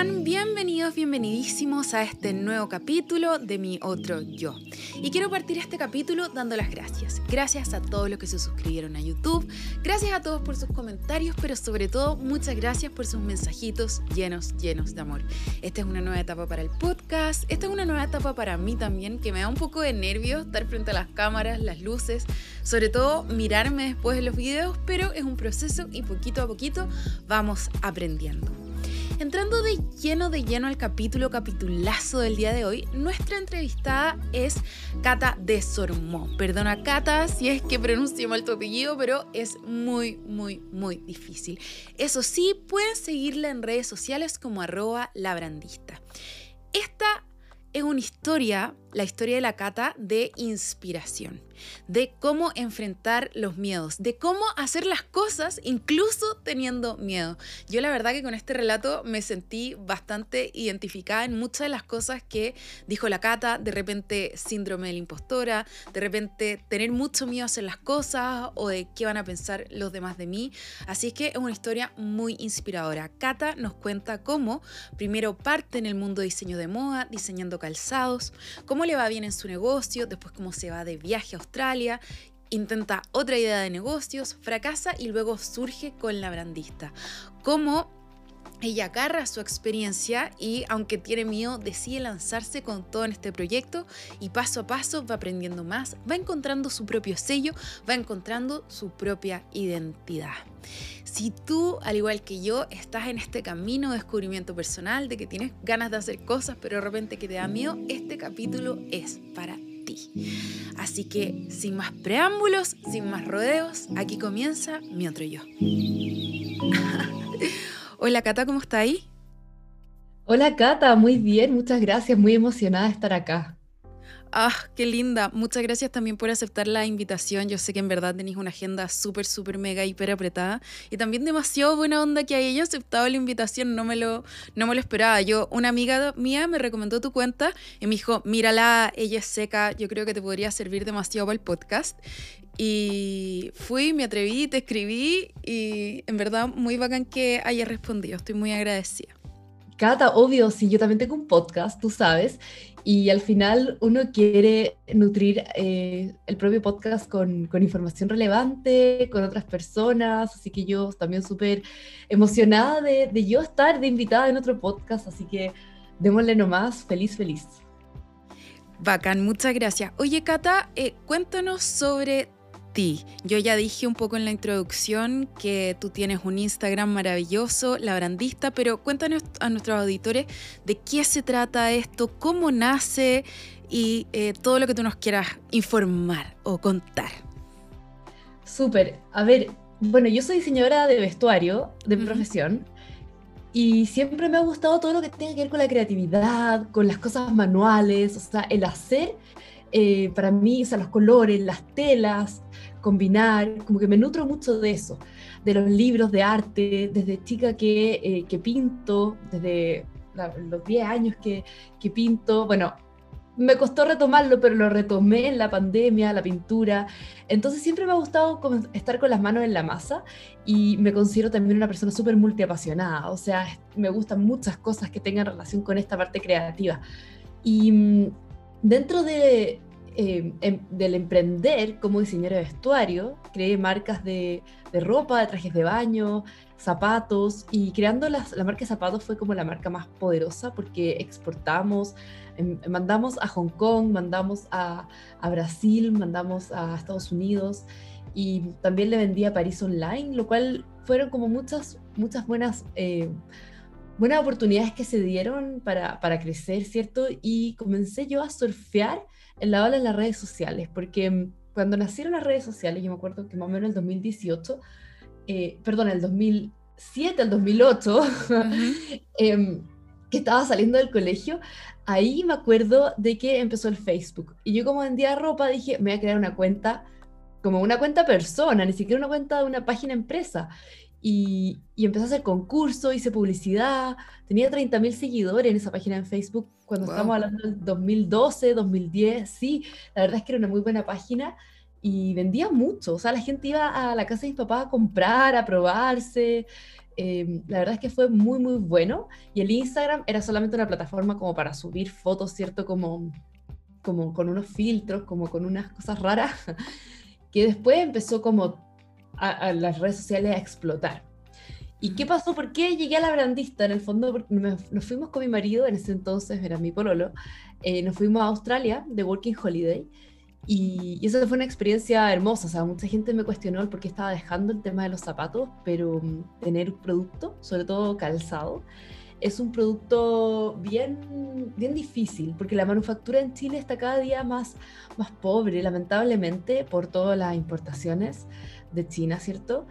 Bienvenidos, bienvenidísimos a este nuevo capítulo de Mi Otro Yo. Y quiero partir este capítulo dando las gracias. Gracias a todos los que se suscribieron a YouTube, gracias a todos por sus comentarios, pero sobre todo muchas gracias por sus mensajitos llenos, llenos de amor. Esta es una nueva etapa para el podcast, esta es una nueva etapa para mí también, que me da un poco de nervio estar frente a las cámaras, las luces, sobre todo mirarme después de los videos, pero es un proceso y poquito a poquito vamos aprendiendo. Entrando de lleno de lleno al capítulo capitulazo del día de hoy, nuestra entrevistada es Cata de Sormó. Perdona Cata si es que pronuncio mal tu apellido, pero es muy, muy, muy difícil. Eso sí, pueden seguirla en redes sociales como arroba labrandista. Esta es una historia, la historia de la Cata, de inspiración de cómo enfrentar los miedos, de cómo hacer las cosas incluso teniendo miedo. Yo la verdad que con este relato me sentí bastante identificada en muchas de las cosas que dijo la Cata, de repente síndrome de la impostora, de repente tener mucho miedo a hacer las cosas o de qué van a pensar los demás de mí. Así que es una historia muy inspiradora. Cata nos cuenta cómo primero parte en el mundo de diseño de moda, diseñando calzados, cómo le va bien en su negocio, después cómo se va de viaje a Australia, intenta otra idea de negocios, fracasa y luego surge con la brandista. Cómo ella agarra su experiencia y aunque tiene miedo decide lanzarse con todo en este proyecto y paso a paso va aprendiendo más, va encontrando su propio sello, va encontrando su propia identidad. Si tú, al igual que yo, estás en este camino de descubrimiento personal, de que tienes ganas de hacer cosas pero de repente que te da miedo, este capítulo es para Así que, sin más preámbulos, sin más rodeos, aquí comienza mi otro yo. Hola Cata, ¿cómo está ahí? Hola Cata, muy bien, muchas gracias, muy emocionada de estar acá. Ah, qué linda. Muchas gracias también por aceptar la invitación. Yo sé que en verdad tenéis una agenda súper, súper mega, hiper apretada. Y también demasiado buena onda que haya aceptado la invitación. No me, lo, no me lo esperaba. Yo, una amiga mía me recomendó tu cuenta y me dijo, mírala, ella es seca, yo creo que te podría servir demasiado para el podcast. Y fui, me atreví, te escribí y en verdad muy bacán que hayas respondido. Estoy muy agradecida. Cata, obvio, sí, yo también tengo un podcast, tú sabes, y al final uno quiere nutrir eh, el propio podcast con, con, información relevante, con otras personas, así que yo también súper emocionada de, de, yo estar de invitada en otro podcast, así que démosle nomás, feliz, feliz. Bacán, muchas gracias. Oye, Cata, eh, cuéntanos sobre yo ya dije un poco en la introducción que tú tienes un Instagram maravilloso, La Brandista, pero cuéntanos a nuestros auditores de qué se trata esto, cómo nace y eh, todo lo que tú nos quieras informar o contar. Súper. A ver, bueno, yo soy diseñadora de vestuario de profesión. Y siempre me ha gustado todo lo que tenga que ver con la creatividad, con las cosas manuales, o sea, el hacer, eh, para mí, o sea, los colores, las telas, combinar, como que me nutro mucho de eso, de los libros de arte, desde chica que, eh, que pinto, desde los 10 años que, que pinto, bueno, me costó retomarlo, pero lo retomé en la pandemia, la pintura. Entonces siempre me ha gustado estar con las manos en la masa y me considero también una persona súper multiapasionada. O sea, me gustan muchas cosas que tengan relación con esta parte creativa. Y mm, dentro de, eh, em, del emprender como diseñadora de vestuario, creé marcas de, ropa, de trajes de baño, zapatos, y creando la marca de zapatos fue como la marca más poderosa porque exportamos, em, mandamos a Hong Kong, mandamos a, Brasil, mandamos a Estados Unidos y también le vendí a París online, lo cual fueron como muchas, muchas buenas... Eh, buenas oportunidades que se dieron para, para crecer, ¿cierto? Y comencé yo a surfear en la ola en las redes sociales, porque mm, cuando nacieron las redes sociales, yo me acuerdo que más o menos en el 2018, eh, perdón, el 2007, el 2008, em, que estaba saliendo del colegio, ahí me acuerdo de que empezó el Facebook. Y yo como vendía ropa dije, me voy a crear una cuenta, como una cuenta persona, ni siquiera una cuenta de una página empresa. Y, y, empecé a hacer concursos, hice publicidad, tenía 30.000 seguidores en esa página en Facebook cuando estábamos hablando del 2012, 2010, sí, la verdad es que era una muy buena página y vendía mucho, o sea, la gente iba a la casa de mis papás a comprar, a probarse, em, la verdad es que fue muy, muy bueno. Y el Instagram era solamente una plataforma como para subir fotos, ¿cierto? Como, como con unos filtros, como con unas cosas raras, que después empezó como a, las redes sociales a explotar. ¿Y qué pasó? ¿Por qué llegué a la brandista? En el fondo, nos fuimos con mi marido, en ese entonces era mi pololo, eh, nos fuimos a Australia de Working Holiday y, eso fue una experiencia hermosa, o sea, mucha gente me cuestionó el por qué estaba dejando el tema de los zapatos, pero mm, tener un producto, sobre todo calzado, es un producto bien, bien difícil, porque la manufactura en Chile está cada día más, más pobre, lamentablemente, por todas las importaciones de China, ¿cierto?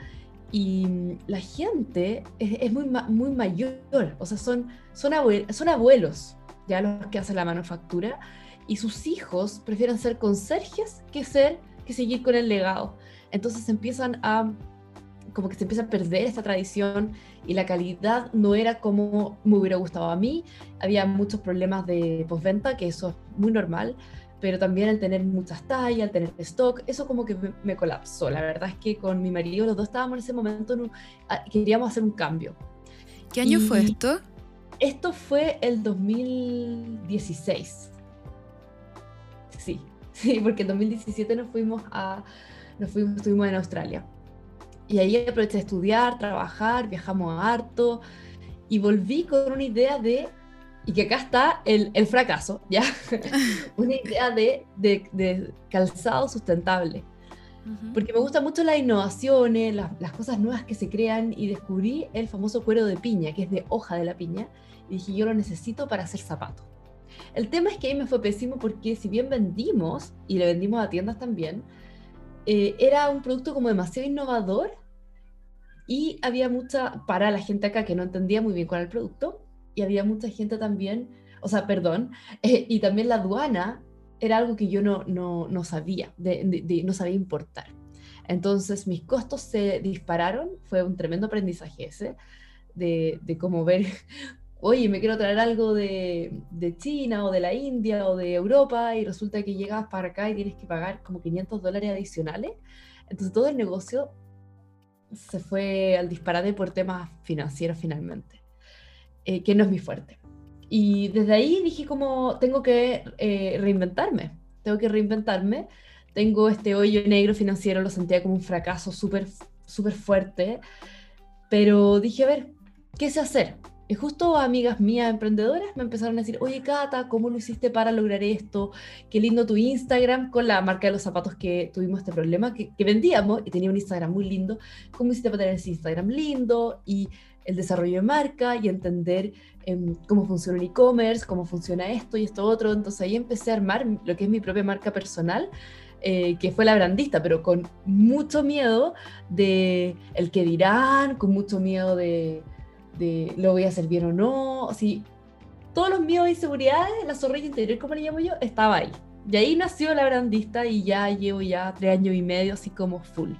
Y la gente es, muy, muy mayor, o sea, son, son, son abuelos ya los que hacen la manufactura, y sus hijos prefieren ser conserjes que ser que seguir con el legado. Entonces empiezan a como que se empieza a perder esta tradición y la calidad no era como me hubiera gustado a mí. Había muchos problemas de postventa, que eso es muy normal, pero también el tener muchas tallas, el tener stock, eso como que me, colapsó. La verdad es que con mi marido los dos estábamos en ese momento, queríamos hacer un cambio. ¿Qué año fue esto? Esto fue el 2016. Sí, sí, porque en 2017 nos fuimos a, nos fuimos, estuvimos en Australia. Y ahí aproveché de estudiar, trabajar, viajamos harto y volví con una idea de, y que acá está el, el fracaso, ¿ya? una idea de, de, de, calzado sustentable. Porque me gustan mucho las innovaciones, las, las, cosas nuevas que se crean y descubrí el famoso cuero de piña, que es de hoja de la piña, y dije, yo lo necesito para hacer zapatos. El tema es que ahí me fue pésimo porque si bien vendimos, y le vendimos a tiendas también, eh, era un producto como demasiado innovador y había mucha, para la gente acá que no entendía muy bien cuál era el producto, y había mucha gente también, o sea, perdón, eh, y también la aduana era algo que yo no, no, no sabía, de, no sabía importar. Entonces mis costos se dispararon, fue un tremendo aprendizaje ese, de, de cómo ver oye, me quiero traer algo de, China o de la India o de Europa y resulta que llegas para acá y tienes que pagar como 500 dólares adicionales. Entonces todo el negocio se fue al disparate por temas financieros finalmente, eh, que no es mi fuerte. Y desde ahí dije como, tengo que eh, reinventarme, tengo que reinventarme. Tengo este hoyo negro financiero, lo sentía como un fracaso súper, súper fuerte, pero dije, a ver, ¿qué sé hacer? Y justo amigas mías emprendedoras me empezaron a decir, oye Cata, ¿cómo lo hiciste para lograr esto? Qué lindo tu Instagram con la marca de los zapatos que tuvimos este problema, que, vendíamos y tenía un Instagram muy lindo. ¿Cómo hiciste para tener ese Instagram lindo? Y el desarrollo de marca y entender em, cómo funciona el e-commerce, cómo funciona esto y esto otro. Entonces ahí empecé a armar lo que es mi propia marca personal. Eh, que fue la brandista, pero con mucho miedo de el que dirán, con mucho miedo de, de lo voy a hacer bien o no, si todos los miedos e inseguridades, la zorrilla interior, como le llamo yo, estaba ahí. Y ahí nació la brandista y ya llevo ya tres años y medio así como full.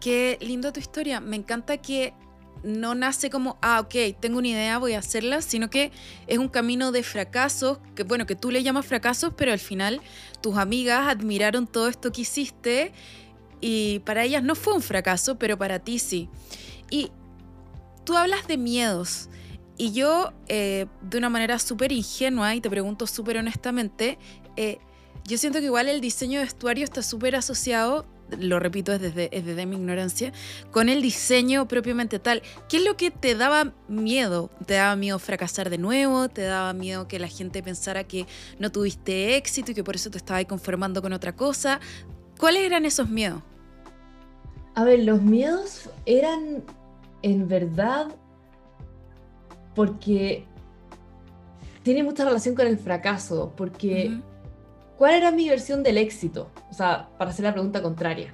Qué lindo tu historia. Me encanta que no nace como, ah, ok, tengo una idea, voy a hacerla, sino que es un camino de fracasos, que bueno, que tú le llamas fracasos, pero al final tus amigas admiraron todo esto que hiciste y para ellas no fue un fracaso, pero para ti sí. Y tú hablas de miedos y yo, eh, de una manera súper ingenua, y te pregunto súper honestamente, eh, yo siento que igual el diseño de vestuario está súper asociado, lo repito es desde, desde mi ignorancia, con el diseño propiamente tal. ¿Qué es lo que te daba miedo? ¿Te daba miedo fracasar de nuevo? ¿Te daba miedo que la gente pensara que no tuviste éxito y que por eso te estabas conformando con otra cosa? ¿Cuáles eran esos miedos? A ver, los miedos eran en verdad porque tiene mucha relación con el fracaso, porque ¿cuál era mi versión del éxito? O sea, para hacer la pregunta contraria,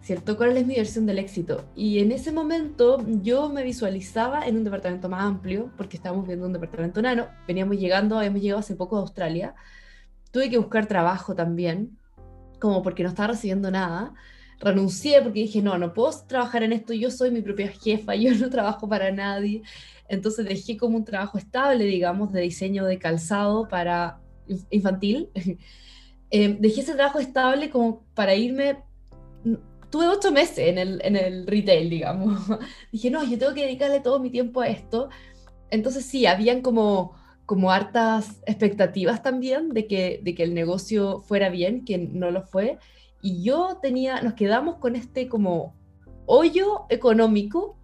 ¿cierto? ¿Cuál es mi versión del éxito? Y en ese momento yo me visualizaba en un departamento más amplio, porque estábamos viendo un departamento nano, veníamos llegando, habíamos llegado hace poco a Australia, tuve que buscar trabajo también, como porque no estaba recibiendo nada, renuncié porque dije, no, no puedo trabajar en esto, yo soy mi propia jefa, yo no trabajo para nadie. Entonces dejé como un trabajo estable, digamos, de diseño de calzado para infantil. Em, dejé ese trabajo estable como para irme, tuve ocho meses en el, en el retail, digamos. Dije, no, yo tengo que dedicarle todo mi tiempo a esto. Entonces sí, habían como, como hartas expectativas también de que, de que el negocio fuera bien, que no lo fue. Y yo tenía, nos quedamos con este como hoyo económico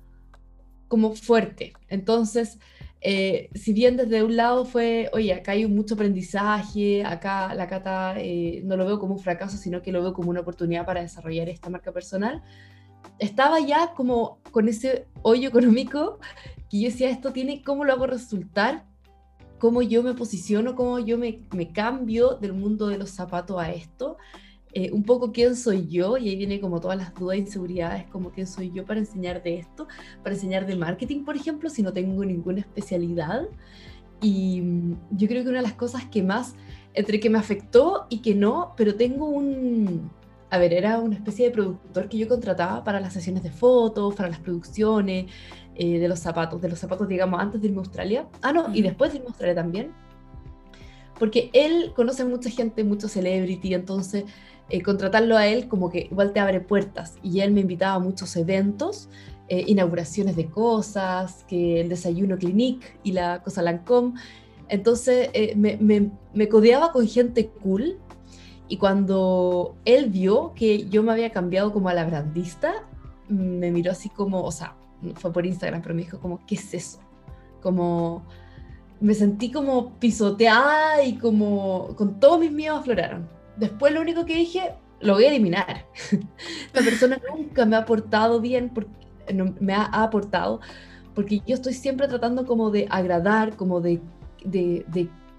como fuerte. Entonces, eh, si bien desde un lado fue, oye, acá hay mucho aprendizaje, acá la cata eh, no lo veo como un fracaso, sino que lo veo como una oportunidad para desarrollar esta marca personal, estaba ya como con ese hoyo económico que yo decía, esto tiene, ¿cómo lo hago resultar? ¿Cómo yo me posiciono? ¿Cómo yo me, me cambio del mundo de los zapatos a esto? Eh, un poco quién soy yo, y ahí viene como todas las dudas e inseguridades, como quién soy yo para enseñar de esto, para enseñar de marketing, por ejemplo, si no tengo ninguna especialidad. Y mm, yo creo que una de las cosas que más, entre que me afectó y que no, pero tengo un, a ver, era una especie de productor que yo contrataba para las sesiones de fotos, para las producciones eh, de los zapatos, de los zapatos, digamos, antes de irme a Australia. Ah, no, y después de irme a Australia también. Porque él conoce mucha gente, mucho celebrity, entonces eh, contratarlo a él como que igual te abre puertas. Y él me invitaba a muchos eventos, eh, inauguraciones de cosas, que el desayuno Clinique y la cosa Lancôme. Entonces eh, me, me, me, codeaba con gente cool. Y cuando él vio que yo me había cambiado como a la brandista, me miró así como, o sea, fue por Instagram, pero me dijo como, ¿qué es eso? Como me sentí como pisoteada y como con todos mis miedos afloraron después lo único que dije, lo voy a eliminar. La persona nunca me ha aportado bien, porque, me ha, aportado, porque yo estoy siempre tratando como de agradar, como de, de,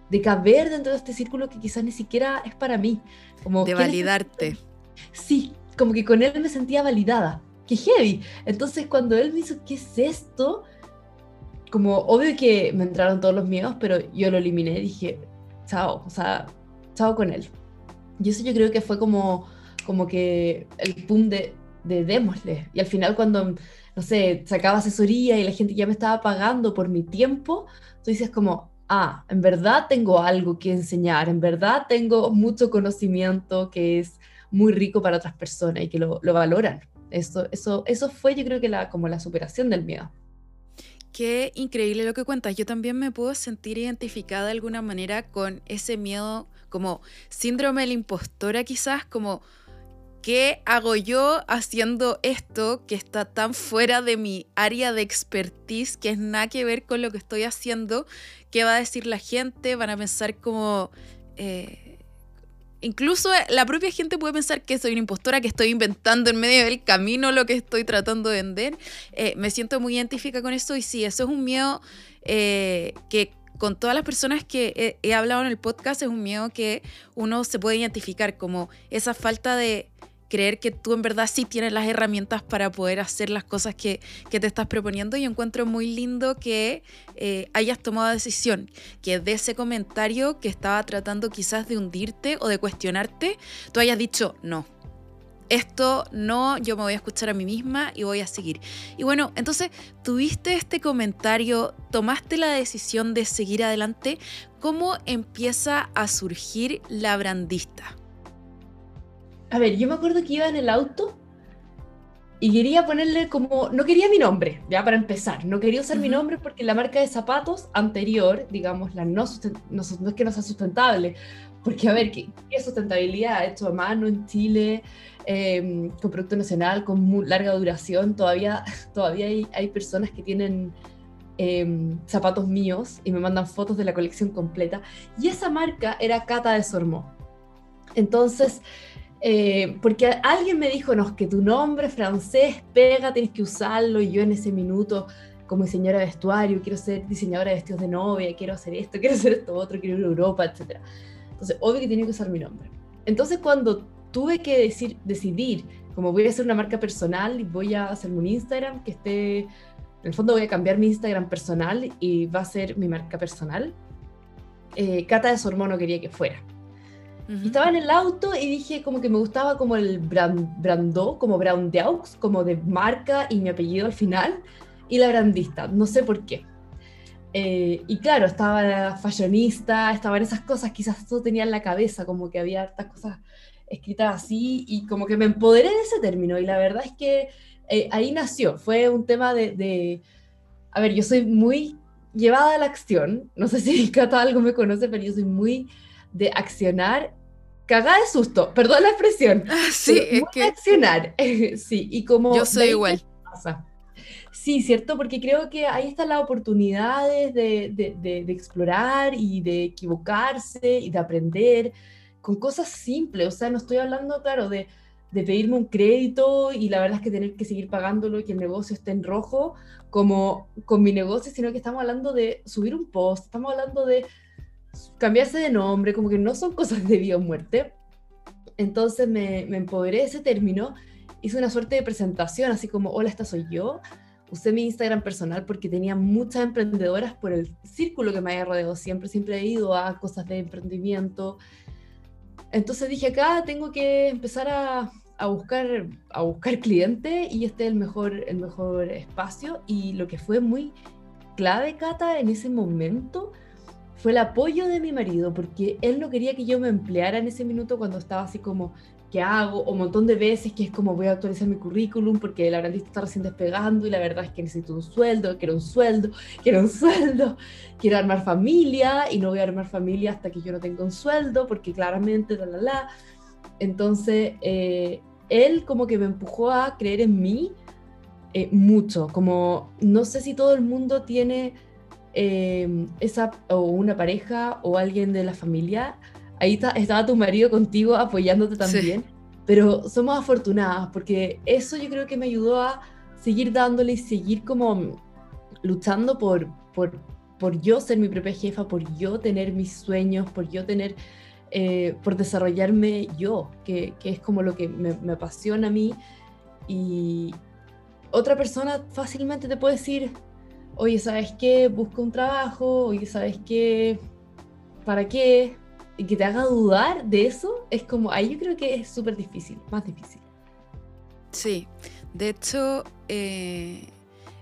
de, caber dentro de este círculo que quizás ni siquiera es para mí. Como, de validarte. Sí, como que con él me sentía validada. ¡Qué heavy! Entonces cuando él me hizo, ¿qué es esto? Como obvio que me entraron todos los miedos, pero yo lo eliminé, dije, chao, o sea, chao con él. Y eso yo creo que fue como, como que el pum de, de démosle. Y al final cuando, no sé, sacaba asesoría y la gente ya me estaba pagando por mi tiempo, tú dices como, ah, en verdad tengo algo que enseñar, en verdad tengo mucho conocimiento que es muy rico para otras personas y que lo, lo valoran. Eso, eso, eso fue yo creo que la, como la superación del miedo. Qué increíble lo que cuentas. Yo también me puedo sentir identificada de alguna manera con ese miedo, como síndrome de la impostora quizás, como ¿qué hago yo haciendo esto que está tan fuera de mi área de expertise, que es nada que ver con lo que estoy haciendo? ¿Qué va a decir la gente? ¿Van a pensar como... Eh, incluso la propia gente puede pensar que soy una impostora, que estoy inventando en medio del camino lo que estoy tratando de vender. Eh, me siento muy identificada con eso y sí, eso es un miedo eh, que con todas las personas que he, hablado en el podcast es un miedo que uno se puede identificar como esa falta de creer que tú en verdad sí tienes las herramientas para poder hacer las cosas que, te estás proponiendo y encuentro muy lindo que eh, hayas tomado decisión, que de ese comentario que estaba tratando quizás de hundirte o de cuestionarte, tú hayas dicho no. Esto no, yo me voy a escuchar a mí misma y voy a seguir. Y bueno, entonces tuviste este comentario, tomaste la decisión de seguir adelante. ¿Cómo empieza a surgir la brandista? A ver, yo me acuerdo que iba en el auto y quería ponerle como, no quería mi nombre, ya para empezar, no quería usar mi nombre porque la marca de zapatos anterior, digamos, la no, no, es que no sea sustentable, porque a ver, ¿qué, qué sustentabilidad? Hecho a mano en Chile, em, con producto nacional, con muy larga duración, todavía, todavía hay, hay personas que tienen em, zapatos míos y me mandan fotos de la colección completa, y esa marca era Cata de Sormó. Entonces, eh, porque alguien me dijo, no, que tu nombre francés pega, tienes que usarlo, y yo en ese minuto, como diseñadora de vestuario, quiero ser diseñadora de vestidos de novia, quiero hacer esto, quiero hacer esto otro, quiero ir a Europa, etc. Entonces, obvio que tenía que usar mi nombre. Entonces, cuando tuve que decir, decidir, como voy a hacer una marca personal y voy a hacer un Instagram que esté, en el fondo voy a cambiar mi Instagram personal y va a ser mi marca personal, eh, Cata de Sormo no quería que fuera. Estaba en el auto y dije como que me gustaba como el brand, brandó, como Brown como de marca y mi apellido al final, y la brandista, no sé por qué. Eh, y claro, estaba fashionista, estaban esas cosas, quizás todo tenía en la cabeza, como que había hartas cosas escrita así y como que me empoderé de ese término y la verdad es que eh, ahí nació, fue un tema de, de, a ver, yo soy muy llevada a la acción, no sé si Cata algo me conoce, pero yo soy muy de accionar cagada de susto, perdón la expresión. Ah, sí, es que... accionar, sí, y como... Yo soy igual. Sí, cierto, porque creo que ahí están las oportunidades de, de, de, de, explorar y de equivocarse y de aprender con cosas simples. O sea, no estoy hablando, claro, de, pedirme un crédito y la verdad es que tener que seguir pagándolo y que el negocio esté en rojo, como con mi negocio, sino que estamos hablando de subir un post, estamos hablando de cambiarse de nombre, como que no son cosas de vida o muerte. Entonces me, me empoderé de ese término, hice una suerte de presentación, así como, hola, esta soy yo. Usé mi Instagram personal porque tenía muchas emprendedoras por el círculo que me había rodeado siempre, siempre he ido a cosas de emprendimiento. Entonces dije, acá tengo que empezar a, a buscar, a buscar cliente y este es el mejor, el mejor espacio. Y lo que fue muy clave, Cata, en ese momento fue el apoyo de mi marido, porque él no quería que yo me empleara en ese minuto cuando estaba así como, ¿qué hago? O un montón de veces que es como, voy a actualizar mi currículum porque el aprendista está recién despegando y la verdad es que necesito un sueldo, quiero un sueldo, quiero un sueldo, quiero armar familia y no voy a armar familia hasta que yo no tenga un sueldo, porque claramente, la, la, la. Entonces, eh, él como que me empujó a creer en mí eh, mucho, como no sé si todo el mundo tiene eh, esa, o una pareja o alguien de la familia, ahí estaba tu marido contigo apoyándote también, pero somos afortunadas porque eso yo creo que me ayudó a seguir dándole y seguir como luchando por, por, por yo ser mi propia jefa, por yo tener mis sueños, por yo tener, eh, por desarrollarme yo, que, que, es como lo que me, me apasiona a mí. Y otra persona fácilmente te puede decir, oye, ¿sabes qué? Busca un trabajo, oye, ¿sabes qué? ¿Para qué? Y que te haga dudar de eso, es como, ahí yo creo que es súper difícil, más difícil. Sí, de hecho, eh,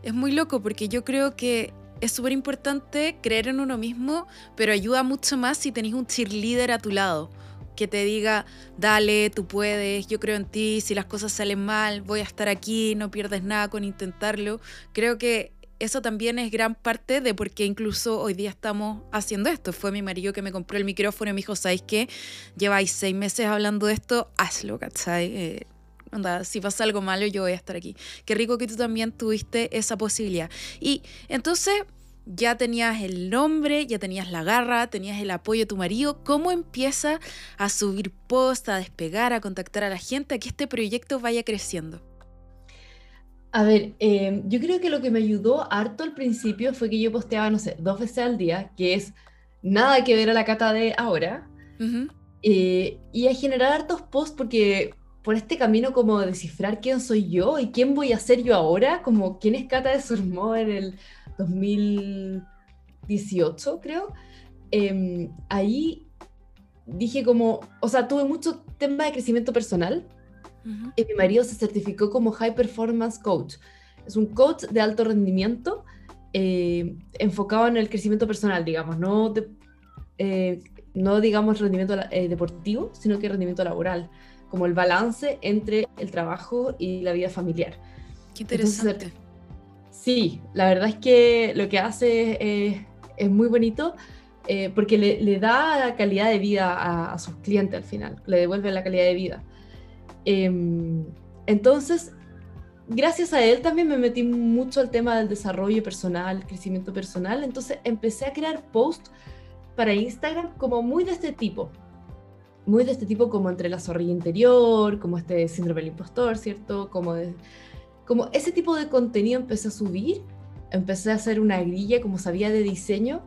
es muy loco porque yo creo que es súper importante creer en uno mismo, pero ayuda mucho más si tenéis un cheerleader a tu lado que te diga, dale, tú puedes, yo creo en ti, si las cosas salen mal, voy a estar aquí, no pierdes nada con intentarlo. Creo que eso también es gran parte de por qué incluso hoy día estamos haciendo esto. Fue mi marido que me compró el micrófono y me dijo, ¿sabes qué? Lleváis seis meses hablando de esto, hazlo, ¿cachai? Eh, onda, si pasa algo malo, yo voy a estar aquí. Qué rico que tú también tuviste esa posibilidad. Y entonces ya tenías el nombre, ya tenías la garra, tenías el apoyo de tu marido. ¿Cómo empieza a subir post, a despegar, a contactar a la gente, a que este proyecto vaya creciendo? A ver, eh, yo creo que lo que me ayudó harto al principio fue que yo posteaba, no sé, dos veces al día, que es nada que ver a la cata de ahora, uh -huh. eh, y a generar hartos posts porque por este camino como de descifrar quién soy yo y quién voy a ser yo ahora, como quién es Cata de Surmó en el 2018, creo, eh, ahí dije como, o sea, tuve mucho tema de crecimiento personal, Uh -huh. Y mi marido se certificó como High Performance Coach. Es un coach de alto rendimiento eh, enfocado en el crecimiento personal, digamos, no, de, eh, no digamos rendimiento eh, deportivo, sino que rendimiento laboral, como el balance entre el trabajo y la vida familiar. Qué interesante. Entonces, sí, la verdad es que lo que hace es muy bonito. porque le, le, da calidad de vida a, a sus clientes al final, le devuelve la calidad de vida. Eh, entonces, gracias a él también me metí mucho al tema del desarrollo personal, crecimiento personal. Entonces empecé a crear posts para Instagram como muy de este tipo. Muy de este tipo como entre la zorrilla interior, como este síndrome del impostor, ¿cierto? Como, como ese tipo de contenido empecé a subir. Empecé a hacer una grilla como sabía de diseño,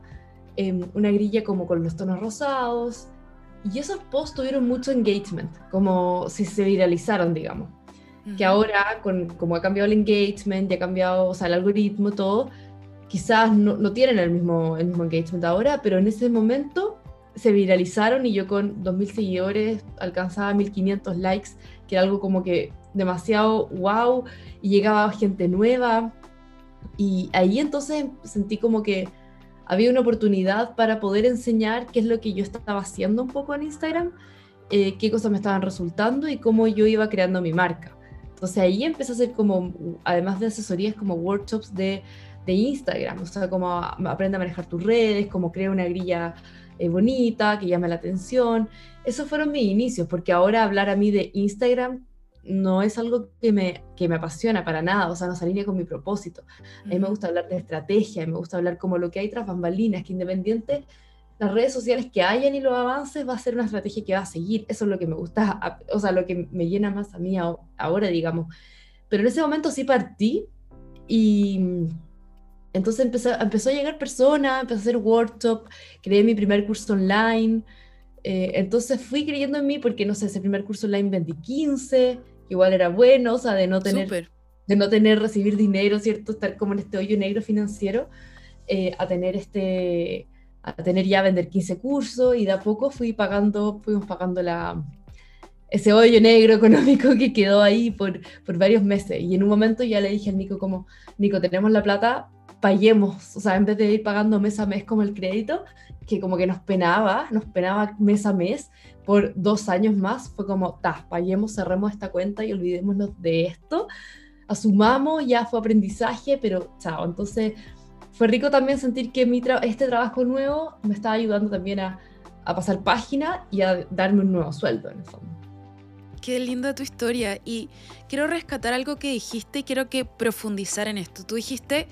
eh, una grilla como con los tonos rosados, y esos posts tuvieron mucho engagement, como si se viralizaron, digamos. Uh -huh. Que ahora, con, como ha cambiado el engagement, ya ha cambiado, o sea, el algoritmo, todo, quizás no, no tienen el mismo, el mismo engagement ahora, pero en ese momento se viralizaron y yo con 2.000 seguidores alcanzaba 1.500 likes, que era algo como que demasiado wow, y llegaba gente nueva. Y ahí entonces sentí como que había una oportunidad para poder enseñar qué es lo que yo estaba haciendo un poco en Instagram eh, qué cosas me estaban resultando y cómo yo iba creando mi marca. Entonces ahí empecé a hacer como, además de asesorías, como workshops de, de Instagram, o sea, cómo aprende a manejar tus redes, cómo crea una grilla eh, bonita, que llame la atención. Esos fueron mis inicios, porque ahora hablar a mí de Instagram no es algo que me, que me apasiona para nada, o sea, no se alinea con mi propósito. A mí me gusta hablar de estrategia, me gusta hablar como lo que hay tras bambalinas, que independiente las redes sociales que hayan y los avances va a ser una estrategia que va a seguir. Eso es lo que me gusta, o sea, lo que me llena más a mí ahora, digamos. Pero en ese momento sí partí y entonces empezó, empezó a llegar personas, empecé a hacer workshop, creé mi primer curso online. Eh, entonces fui creyendo en mí porque, no sé, ese primer curso online vendí 15, igual era bueno, o sea, de no tener, de no tener, recibir dinero, ¿cierto? Estar como en este hoyo negro financiero, eh, a tener este, a tener ya vender 15 cursos y de a poco fui pagando, fuimos pagando la, ese hoyo negro económico que quedó ahí por, por varios meses. Y en un momento ya le dije al Nico como, Nico, tenemos la plata, paguemos, o sea, en vez de ir pagando mes a mes como el crédito, que como que nos penaba, nos penaba mes a mes por dos años más, fue como, ta, paguemos, cerremos esta cuenta y olvidémonos de esto, asumamos, ya fue aprendizaje, pero chao, entonces fue rico también sentir que mi este trabajo nuevo me estaba ayudando también a, a, pasar página y a darme un nuevo sueldo en el fondo. Qué linda tu historia y quiero rescatar algo que dijiste y quiero que profundizar en esto. Tú dijiste,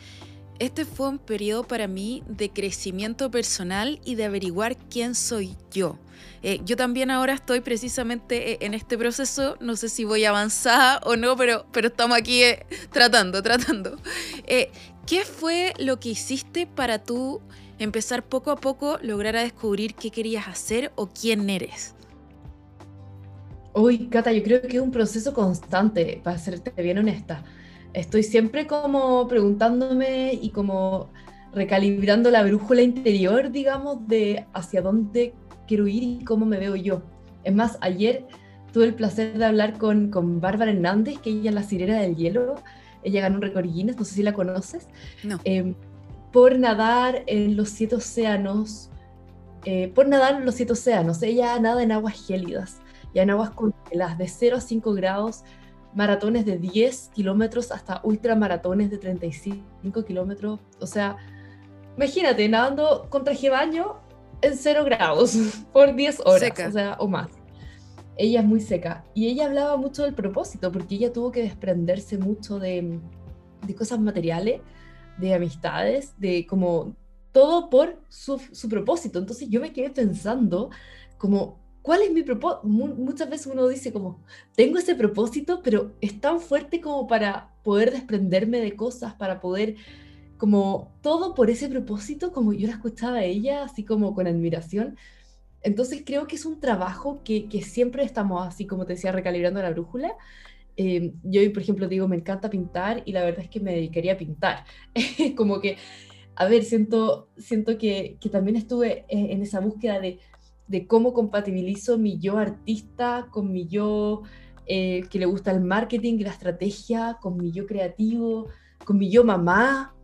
este fue un periodo para mí de crecimiento personal y de averiguar quién soy yo. Eh, yo también ahora estoy precisamente eh, en este proceso, no sé si voy avanzada o no, pero, pero estamos aquí eh, tratando, tratando. ¿Qué fue lo que hiciste para tú empezar poco a poco lograr a descubrir qué querías hacer o quién eres? Uy, Cata, yo creo que es un proceso constante, para serte bien honesta. Estoy siempre como preguntándome y como recalibrando la brújula interior, digamos, de hacia dónde quiero ir y cómo me veo yo. Es más, ayer tuve el placer de hablar con, con Bárbara Hernández, que ella es la sirena del hielo, ella ganó un récord Guinness, no sé si la conoces. No. Em, por nadar en los siete océanos, eh, por nadar en los siete océanos. Ella nada en aguas gélidas y en aguas congeladas de 0 a 5 grados, maratones de 10 kilómetros hasta ultramaratones de 35 kilómetros. O sea, imagínate, nadando con traje baño en 0 grados por 10 horas, o sea, o más ella es muy seca y ella hablaba mucho del propósito porque ella tuvo que desprenderse mucho de, de cosas materiales, de amistades, de como todo por su, su, propósito. Entonces yo me quedé pensando como, ¿cuál es mi propósito? Muchas veces uno dice como, tengo ese propósito, pero es tan fuerte como para poder desprenderme de cosas, para poder como todo por ese propósito, como yo la escuchaba a ella, así como con admiración. Entonces creo que es un trabajo que, siempre estamos así, como te decía, recalibrando la brújula. Eh, yo, por ejemplo, digo, me encanta pintar y la verdad es que me dedicaría a pintar. como que, a ver, siento, siento que, también estuve en esa búsqueda de, cómo compatibilizo mi yo artista con mi yo eh, que le gusta el marketing la estrategia, con mi yo creativo, con mi yo mamá,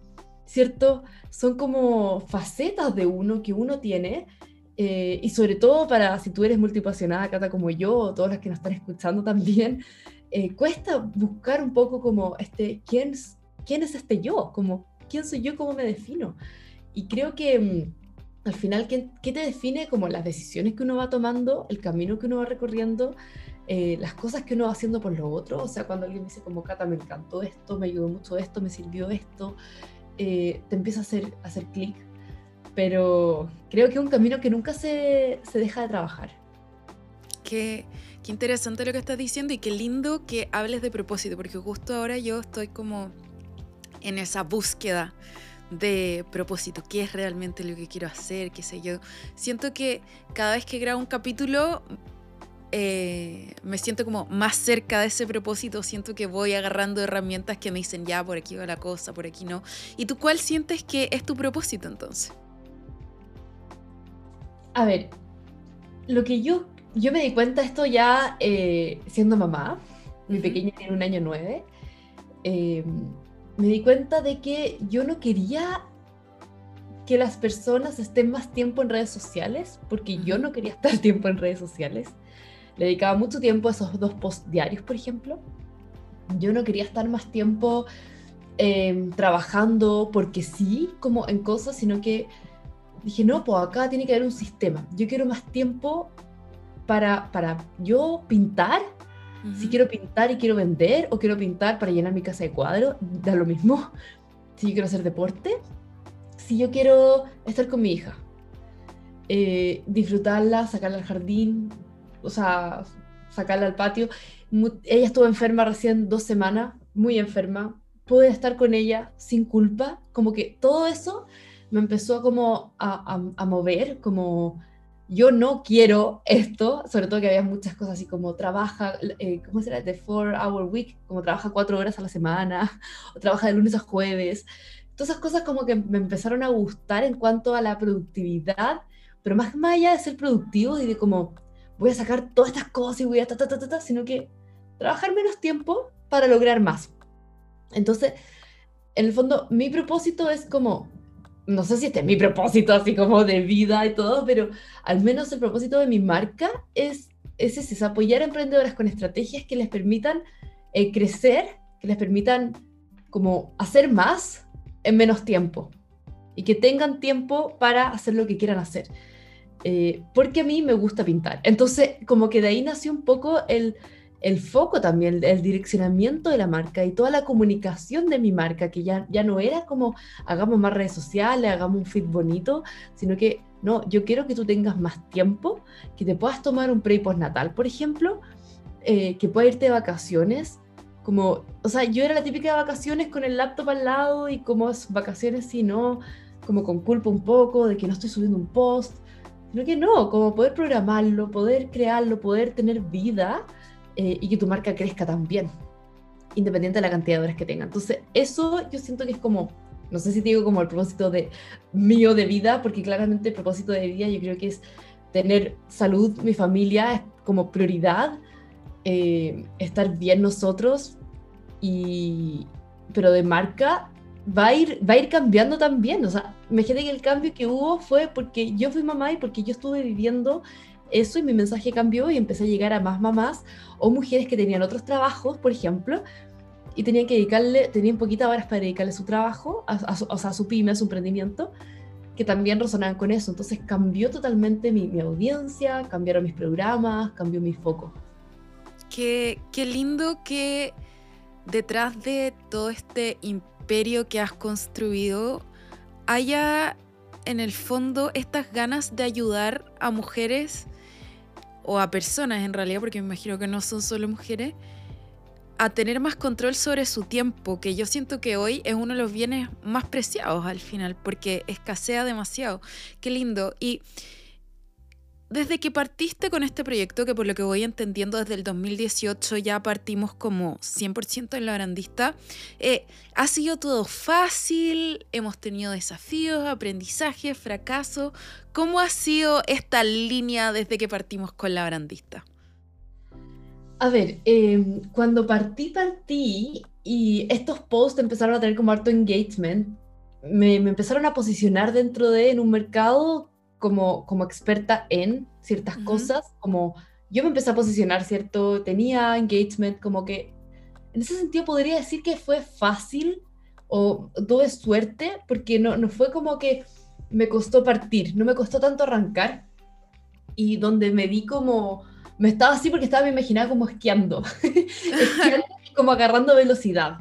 ¿cierto? Son como facetas de uno que uno tiene eh, y sobre todo para si tú eres multipasionada, Cata, como yo, o todos los que nos están escuchando también, eh, cuesta buscar un poco como, este, ¿quién, ¿quién es este yo? Como, ¿quién soy yo? ¿Cómo me defino? Y creo que mm, al final, ¿qué, ¿qué, te define? Como las decisiones que uno va tomando, el camino que uno va recorriendo, eh, las cosas que uno va haciendo por lo otro. O sea, cuando alguien dice como, Cata, me encantó esto, me ayudó mucho esto, me sirvió esto, te empieza a hacer, a hacer clic pero creo que es un camino que nunca se, se deja de trabajar. Qué, qué, interesante lo que estás diciendo y qué lindo que hables de propósito, porque justo ahora yo estoy como en esa búsqueda de propósito, qué es realmente lo que quiero hacer, qué sé yo. Siento que cada vez que grabo un capítulo eh, me siento como más cerca de ese propósito, siento que voy agarrando herramientas que me dicen ya, por aquí va la cosa, por aquí no. ¿Y tú cuál sientes que es tu propósito entonces? A ver, lo que yo, yo me di cuenta esto ya eh, siendo mamá, mi pequeña tiene un año nueve, eh, me di cuenta de que yo no quería que las personas estén más tiempo en redes sociales, porque yo no quería estar tiempo en redes sociales. Le dedicaba mucho tiempo a esos dos posts diarios, por ejemplo. Yo no quería estar más tiempo em, trabajando porque sí, como en cosas, sino que dije, no, pues acá tiene que haber un sistema. Yo quiero más tiempo para, para yo pintar. Si quiero pintar y quiero vender, o quiero pintar para llenar mi casa de cuadros, da lo mismo. Si yo quiero hacer deporte, si yo quiero estar con mi hija, eh, disfrutarla, sacarla al jardín, o sea, sacarla al patio. ella estuvo enferma recién dos semanas, muy enferma. Pude estar con ella sin culpa, como que todo eso me empezó como a, a, mover, como yo no quiero esto, sobre todo que había muchas cosas así como trabaja, eh, ¿cómo será? The four hour week, como trabaja cuatro horas a la semana, o trabaja de lunes a jueves. Todas esas cosas como que me empezaron a gustar en cuanto a la productividad, pero más, más allá de ser productivo y de como voy a sacar todas estas cosas y voy a ta, ta, ta, ta, ta, sino que trabajar menos tiempo para lograr más. Entonces, en el fondo, mi propósito es como, no sé si este es mi propósito así como de vida y todo, pero al menos el propósito de mi marca es, es ese, es apoyar a emprendedoras con estrategias que les permitan eh, crecer, que les permitan como hacer más en menos tiempo y que tengan tiempo para hacer lo que quieran hacer. Eh, porque a mí me gusta pintar. Entonces, como que de ahí nació un poco el, el foco también, el direccionamiento de la marca y toda la comunicación de mi marca, que ya, ya no era como hagamos más redes sociales, hagamos un feed bonito, sino que no, yo quiero que tú tengas más tiempo, que te puedas tomar un pre y postnatal, por ejemplo, eh, que puedas irte de vacaciones. Como, o sea, yo era la típica de vacaciones con el laptop al lado y como vacaciones, si no, como con culpa un poco de que no estoy subiendo un post, sino que no, como poder programarlo, poder crearlo, poder tener vida eh, y que tu marca crezca también, independiente de la cantidad de horas que tenga. Entonces, eso yo siento que es como, no sé si te digo como el propósito de mío de vida, porque claramente el propósito de vida yo creo que es tener salud, mi familia es como prioridad, eh, estar bien nosotros, y, pero de marca va a ir, va a ir cambiando también. O sea, imagínate que el cambio que hubo fue porque yo fui mamá y porque yo estuve viviendo eso y mi mensaje cambió y empecé a llegar a más mamás o mujeres que tenían otros trabajos, por ejemplo, y tenían que dedicarle, tenían poquitas horas para dedicarle su trabajo, a, su, o sea, a su pyme, a su emprendimiento, que también resonaban con eso. Entonces cambió totalmente mi, mi audiencia, cambiaron mis programas, cambió mi foco. Qué, qué lindo que detrás de todo este imperio que has construido haya en el fondo estas ganas de ayudar a mujeres o a personas en realidad, porque me imagino que no son solo mujeres, a tener más control sobre su tiempo, que yo siento que hoy es uno de los bienes más preciados al final, porque escasea demasiado. Qué lindo. Y desde que partiste con este proyecto, que por lo que voy entendiendo desde el 2018 ya partimos como 100% en la barandista, eh, ¿ha sido todo fácil? ¿Hemos tenido desafíos, aprendizajes, fracasos? ¿Cómo ha sido esta línea desde que partimos con la barandista? A ver, em, cuando partí, partí y estos posts empezaron a tener como harto engagement, me, me empezaron a posicionar dentro de en un mercado como, como experta en ciertas cosas, como yo me empecé a posicionar, ¿cierto? Tenía engagement, como que en ese sentido podría decir que fue fácil o tuve suerte, porque no, no fue como que me costó partir, no me costó tanto arrancar, y donde me vi como, me estaba así porque estaba me imaginaba como esquiando, esquiando como agarrando velocidad.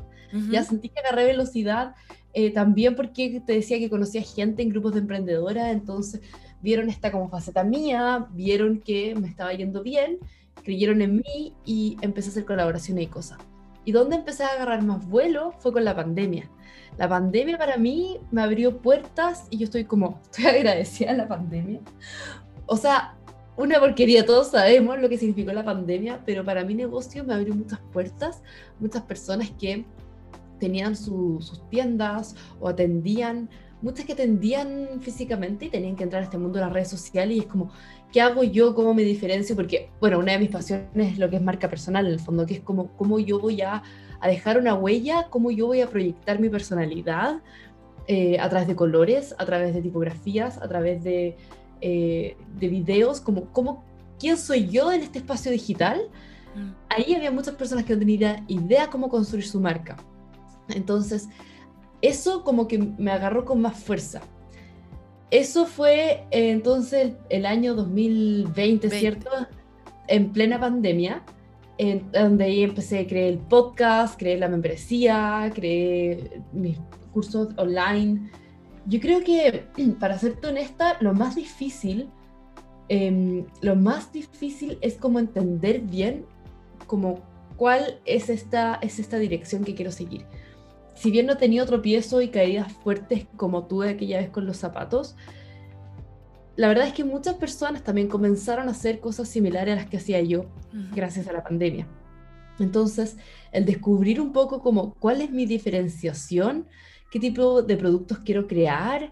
Ya sentí que agarré velocidad eh, también porque te decía que conocía gente en grupos de emprendedoras, entonces vieron esta como faceta mía, vieron que me estaba yendo bien, creyeron en mí y empecé a hacer colaboraciones y cosas. Y donde empecé a agarrar más vuelo fue con la pandemia. La pandemia para mí me abrió puertas y yo estoy como, estoy agradecida a la pandemia. O sea, una porquería, todos sabemos lo que significó la pandemia, pero para mi negocio me abrió muchas puertas, muchas personas que tenían sus tiendas o atendían muchas que atendían físicamente y tenían que entrar a este mundo de las redes sociales y es como, ¿qué hago yo? ¿Cómo me diferencio? Porque, bueno, una de mis pasiones es lo que es marca personal, en el fondo, que es como, cómo yo voy a, dejar una huella, cómo yo voy a proyectar mi personalidad eh, a través de colores, a través de tipografías, a través de, eh, de videos, como, cómo, quién soy yo en este espacio digital, mm. ahí había muchas personas que no tenían idea cómo construir su marca. Entonces, eso como que me agarró con más fuerza. Eso fue eh, entonces el, año 2020, ¿cierto? En plena pandemia, en, donde ahí empecé a crear el podcast, creé la membresía, creé mis cursos online. Yo creo que, para serte honesta, lo más difícil, em, lo más difícil es como entender bien como cuál es esta, es esta dirección que quiero seguir si bien no he tenido tropiezo y caídas fuertes como tuve aquella vez con los zapatos, la verdad es que muchas personas también comenzaron a hacer cosas similares a las que hacía yo gracias a la pandemia. Entonces, el descubrir un poco como cuál es mi diferenciación, qué tipo de productos quiero crear,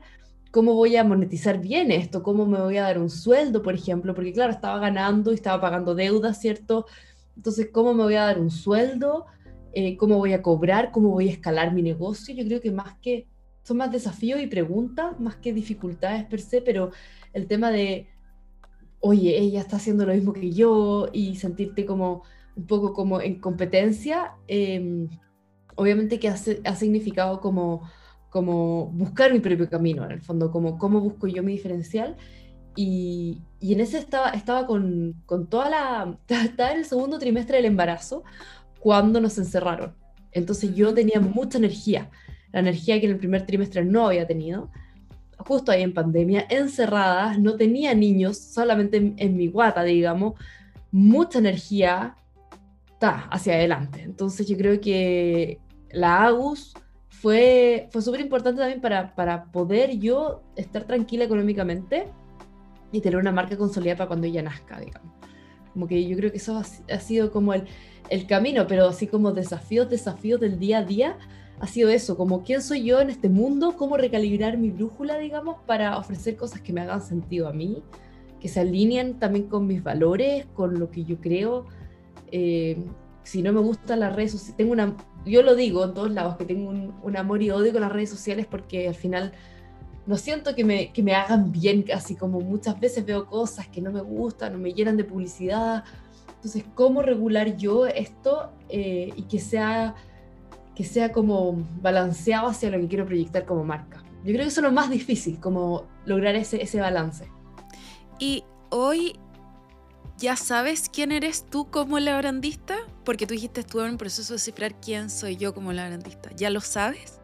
cómo voy a monetizar bien esto, cómo me voy a dar un sueldo, por ejemplo, porque claro, estaba ganando y estaba pagando deudas, ¿cierto? Entonces, ¿cómo me voy a dar un sueldo? Eh, cómo voy a cobrar, cómo voy a escalar mi negocio. Yo creo que más que son más desafíos y preguntas, más que dificultades per se, pero el tema de, oye, ella está haciendo lo mismo que yo y sentirte como un poco como en competencia, em, obviamente que ha, ha significado como, como buscar mi propio camino, en el fondo, como cómo busco yo mi diferencial. Y, y en ese estaba, estaba con, con toda la... Estaba en el segundo trimestre del embarazo, cuando nos encerraron. Entonces yo tenía mucha energía, la energía que en el primer trimestre no había tenido. Justo ahí en pandemia, encerradas, no tenía niños, solamente en, mi guata, digamos, mucha energía ta, hacia adelante. Entonces yo creo que la AGUS fue, fue súper importante también para, para poder yo estar tranquila económicamente y tener una marca consolidada para cuando ella nazca, digamos. Como que yo creo que eso ha sido como el, el camino, pero así como desafíos, desafíos del día a día, ha sido eso, como quién soy yo en este mundo, cómo recalibrar mi brújula, digamos, para ofrecer cosas que me hagan sentido a mí, que se alineen también con mis valores, con lo que yo creo. Eh, si no me gustan las redes sociales, tengo una, yo lo digo en todos lados, que tengo un, amor y odio con las redes sociales porque al final no siento que me, que me hagan bien, así como muchas veces veo cosas que no me gustan o me llenan de publicidad entonces, ¿cómo regular yo esto eh, y que sea, que sea como balanceado hacia lo que quiero proyectar como marca? Yo creo que eso es lo más difícil, como lograr ese, ese balance. Y hoy ya sabes quién eres tú como labrandista, porque tú dijiste estuve en un proceso de cifrar quién soy yo como labrandista. ¿Ya lo sabes?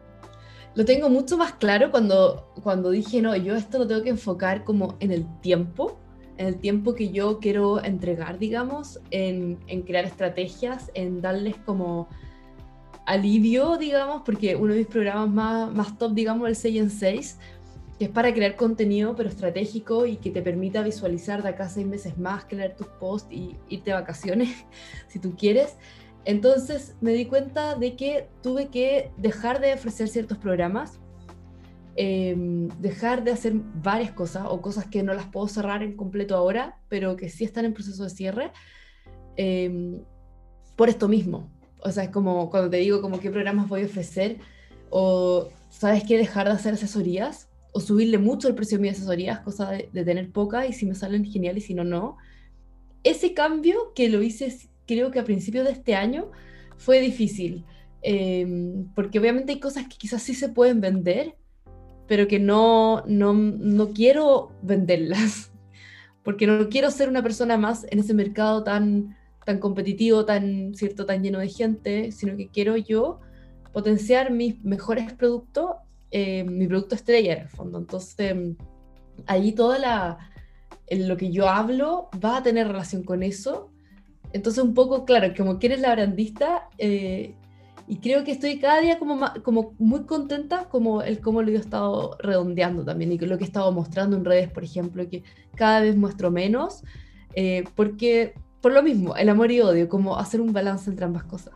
Lo tengo mucho más claro cuando, cuando dije, no, yo esto lo tengo que enfocar como en el tiempo en el tiempo que yo quiero entregar, digamos, en, crear estrategias, en darles como alivio, digamos, porque uno de mis programas más, más top, digamos, el 6 en 6, que es para crear contenido, pero estratégico y que te permita visualizar de acá seis meses más, crear tus posts y irte de vacaciones, si tú quieres. Entonces me di cuenta de que tuve que dejar de ofrecer ciertos programas Em, dejar de hacer varias cosas o cosas que no las puedo cerrar en completo ahora, pero que sí están en proceso de cierre, em, por esto mismo. O sea, es como cuando te digo como qué programas voy a ofrecer o sabes qué dejar de hacer asesorías o subirle mucho el precio de mis asesorías, cosa de, tener poca y si me salen genial y si no, no. Ese cambio que lo hice creo que a principios de este año fue difícil, em, porque obviamente hay cosas que quizás sí se pueden vender, pero que no, no, no quiero venderlas, porque no quiero ser una persona más en ese mercado tan, tan competitivo, tan, ¿cierto? tan lleno de gente, sino que quiero yo potenciar mis mejores productos, eh, mi producto estrella en el fondo. Entonces, ahí toda la, lo que yo hablo va a tener relación con eso. Entonces, un poco, claro, como quieres la brandista, eh, y creo que estoy cada día como, como muy contenta como el cómo lo he estado redondeando también y lo que he estado mostrando en redes, por ejemplo, que cada vez muestro menos, eh, porque por lo mismo, el amor y odio, como hacer un balance entre ambas cosas.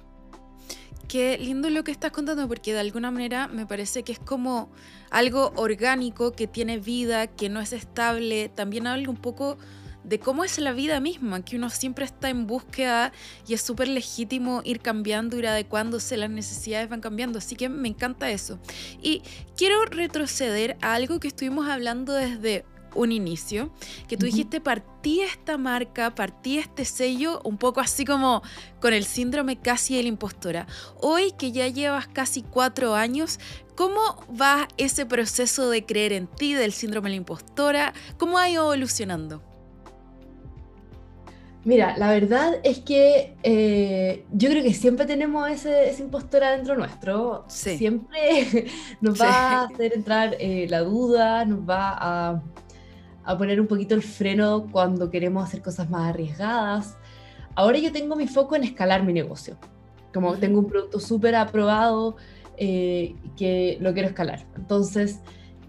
Qué lindo lo que estás contando, porque de alguna manera me parece que es como algo orgánico, que tiene vida, que no es estable. También habla un poco de cómo es la vida misma, que uno siempre está en búsqueda y es súper legítimo ir cambiando, ir adecuándose, las necesidades van cambiando, así que me encanta eso. Y quiero retroceder a algo que estuvimos hablando desde un inicio, que tú dijiste partí esta marca, partí este sello, un poco así como con el síndrome casi de la impostora. Hoy que ya llevas casi cuatro años, ¿cómo va ese proceso de creer en ti, del síndrome de la impostora? ¿Cómo ha ido evolucionando? Mira, la verdad es que eh, yo creo que siempre tenemos ese, ese impostor adentro nuestro. Siempre nos va a hacer entrar eh, la duda, nos va a, a, poner un poquito el freno cuando queremos hacer cosas más arriesgadas. Ahora yo tengo mi foco en escalar mi negocio. Como tengo un producto súper aprobado eh, que lo quiero escalar. Entonces,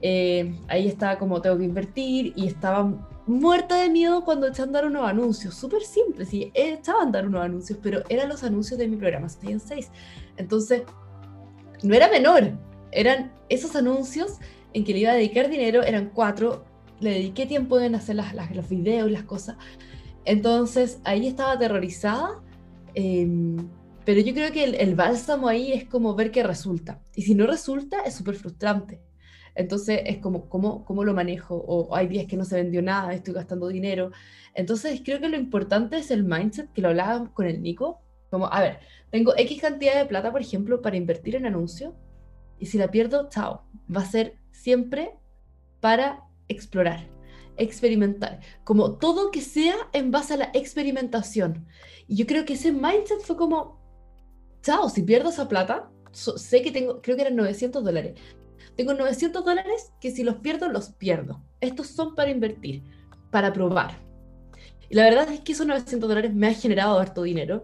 ahí está como tengo que invertir y estaba muerta de miedo cuando echaban a dar unos anuncios. Súper simple, sí, echaban dar unos anuncios, pero eran los anuncios de mi programa 6 en 6. Entonces, no era menor, eran esos anuncios en que le iba a dedicar dinero, eran cuatro, le dediqué tiempo en hacer las, los videos, las cosas. Entonces, ahí estaba aterrorizada. Em, pero yo creo que el, el, bálsamo ahí es como ver que resulta. Y si no resulta, es súper frustrante. Entonces es como, ¿cómo, ¿cómo lo manejo? O hay días que no se vendió nada, estoy gastando dinero. Entonces creo que lo importante es el mindset, que lo hablaba con el Nico. Como, a ver, tengo X cantidad de plata, por ejemplo, para invertir en anuncio, y si la pierdo, chao. Va a ser siempre para explorar, experimentar, como todo que sea en base a la experimentación. Y yo creo que ese mindset fue como, chao, si pierdo esa plata, sé que tengo, creo que eran 900 dólares, tengo 900 dólares que si los pierdo, los pierdo. Estos son para invertir, para probar. Y la verdad es que esos 900 dólares me han generado harto dinero.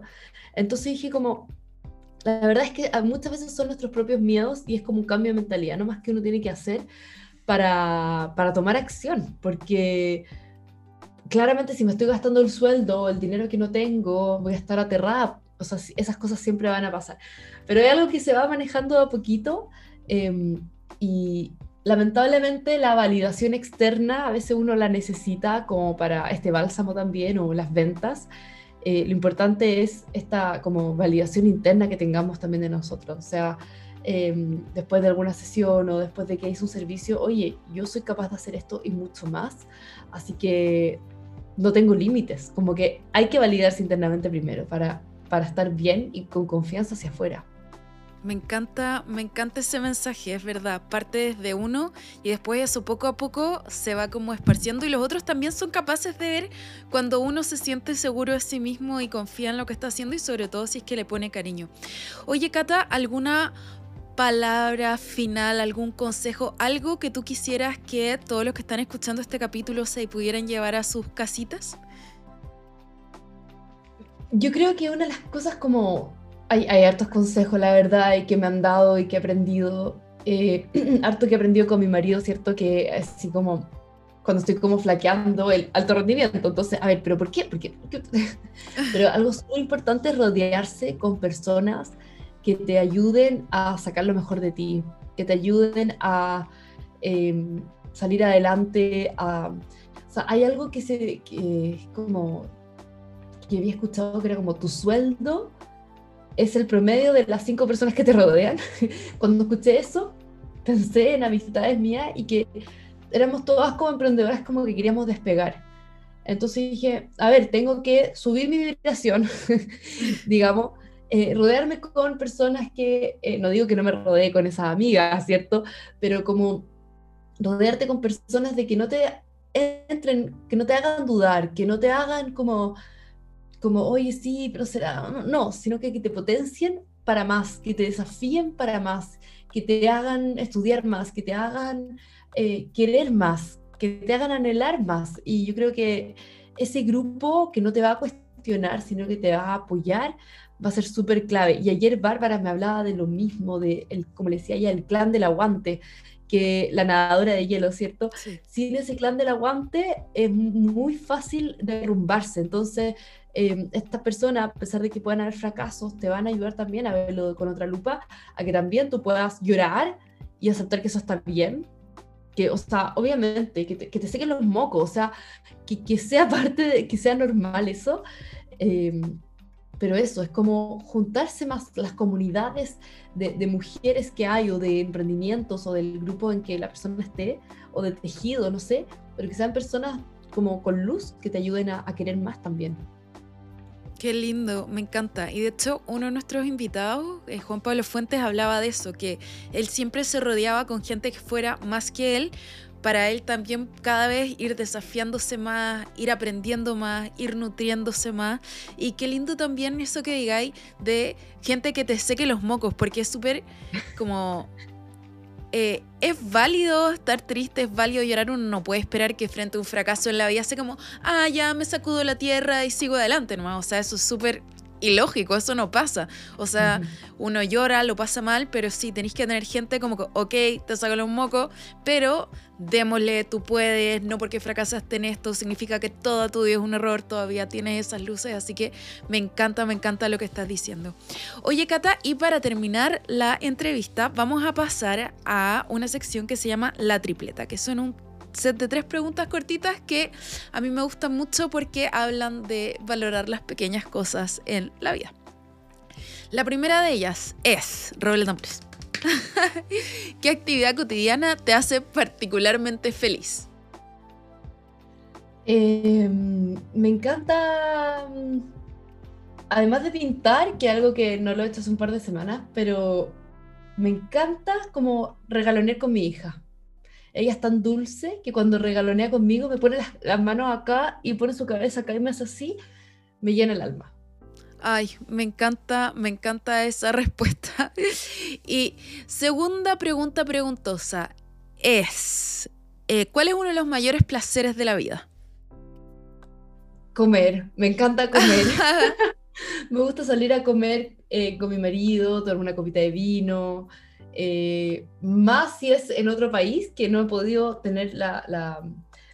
Entonces dije como, la verdad es que muchas veces son nuestros propios miedos y es como un cambio de mentalidad, no más que uno tiene que hacer para, para tomar acción. Porque claramente si me estoy gastando el sueldo, el dinero que no tengo, voy a estar aterrada. O sea, esas cosas siempre van a pasar. Pero hay algo que se va manejando a poquito. Eh, y lamentablemente la validación externa a veces uno la necesita como para este bálsamo también o las ventas. Eh, lo importante es esta como validación interna que tengamos también de nosotros. O sea, em, después de alguna sesión o después de que hice un servicio, oye, yo soy capaz de hacer esto y mucho más. Así que no tengo límites. Como que hay que validarse internamente primero para, para estar bien y con confianza hacia afuera. Me encanta, me encanta ese mensaje, es verdad. Parte desde uno y después eso poco a poco se va como esparciendo y los otros también son capaces de ver cuando uno se siente seguro de sí mismo y confía en lo que está haciendo y sobre todo si es que le pone cariño. Oye, Cata, ¿alguna palabra final, algún consejo, algo que tú quisieras que todos los que están escuchando este capítulo se pudieran llevar a sus casitas? Yo creo que una de las cosas como hay, hay, hartos consejos, la verdad, y que me han dado y que he aprendido. Eh, harto que he aprendido con mi marido, ¿cierto? Que así como cuando estoy como flaqueando el alto rendimiento. Entonces, a ver, ¿pero por qué? ¿Por qué? Pero algo muy importante es rodearse con personas que te ayuden a sacar lo mejor de ti, que te ayuden a em, salir adelante. O sea, hay algo que, se, que como que había escuchado que era como tu sueldo es el promedio de las cinco personas que te rodean. Cuando escuché eso, pensé en amistades mías y que éramos todas como emprendedoras como que queríamos despegar. Entonces dije, a ver, tengo que subir mi vibración, digamos, eh, rodearme con personas que, eh, no digo que no me rodee con esas amigas, ¿cierto? Pero como rodearte con personas de que no te entren, que no te hagan dudar, que no te hagan como como, oye, sí, pero será, no, sino que, que te potencien para más, que te desafíen para más, que te hagan estudiar más, que te hagan eh, querer más, que te hagan anhelar más. Y yo creo que ese grupo que no te va a cuestionar, sino que te va a apoyar, va a ser súper clave. Y ayer Bárbara me hablaba de lo mismo, de, el, como le decía ella, el clan del aguante, que la nadadora de hielo, ¿cierto? Sin ese clan del aguante es muy fácil derrumbarse. Entonces, eh, estas personas, a pesar de que puedan haber fracasos, te van a ayudar también a verlo con otra lupa, a que también tú puedas llorar y aceptar que eso está bien. Que, o obviamente, que te, que te sequen los mocos, o sea, que, que, sea parte de, que sea normal eso. Eh, pero eso, es como juntarse más las comunidades de, de, mujeres que hay o de emprendimientos o del grupo en que la persona esté o de tejido, no sé, pero que sean personas como con luz que te ayuden a, querer más también. Qué lindo, me encanta. Y de hecho, uno de nuestros invitados, eh, Juan Pablo Fuentes, hablaba de eso, que él siempre se rodeaba con gente que fuera más que él, para él también cada vez ir desafiándose más, ir aprendiendo más, ir nutriéndose más. Y qué lindo también eso que digáis de gente que te seque los mocos, porque es súper como... Eh, es válido estar triste, es válido llorar, uno no puede esperar que frente a un fracaso en la vida sea como, ah, ya me sacudo la tierra y sigo adelante nomás. O sea, eso es súper ilógico, eso no pasa. O sea, uno llora, lo pasa mal, pero sí, tenéis que tener gente como que, ok, te saco los mocos, pero démosle, tú puedes, no porque fracasaste en esto, significa que todo tu día es un error, todavía tienes esas luces, así que me encanta, me encanta lo que estás diciendo. Oye, Cata, y para terminar la entrevista, vamos a pasar a una sección que se llama La Tripleta, que son un set de tres preguntas cortitas que a mí me gustan mucho porque hablan de valorar las pequeñas cosas en la vida. La primera de ellas es, Roble Tambores, ¿qué actividad cotidiana te hace particularmente feliz? Em, me encanta, mm, además de pintar, que es algo que no lo he hecho hace un par de semanas, pero me encanta como regalonear con mi hija ella es tan dulce que cuando regalonea conmigo me pone las, manos acá y pone su cabeza acá y me hace así, me llena el alma. Ay, me encanta, me encanta esa respuesta. y segunda pregunta preguntosa es, eh, ¿cuál es uno de los mayores placeres de la vida? Comer, me encanta comer. me gusta salir a comer eh, con mi marido, tomar una copita de vino, eh, más si es en otro país, que no he podido tener la,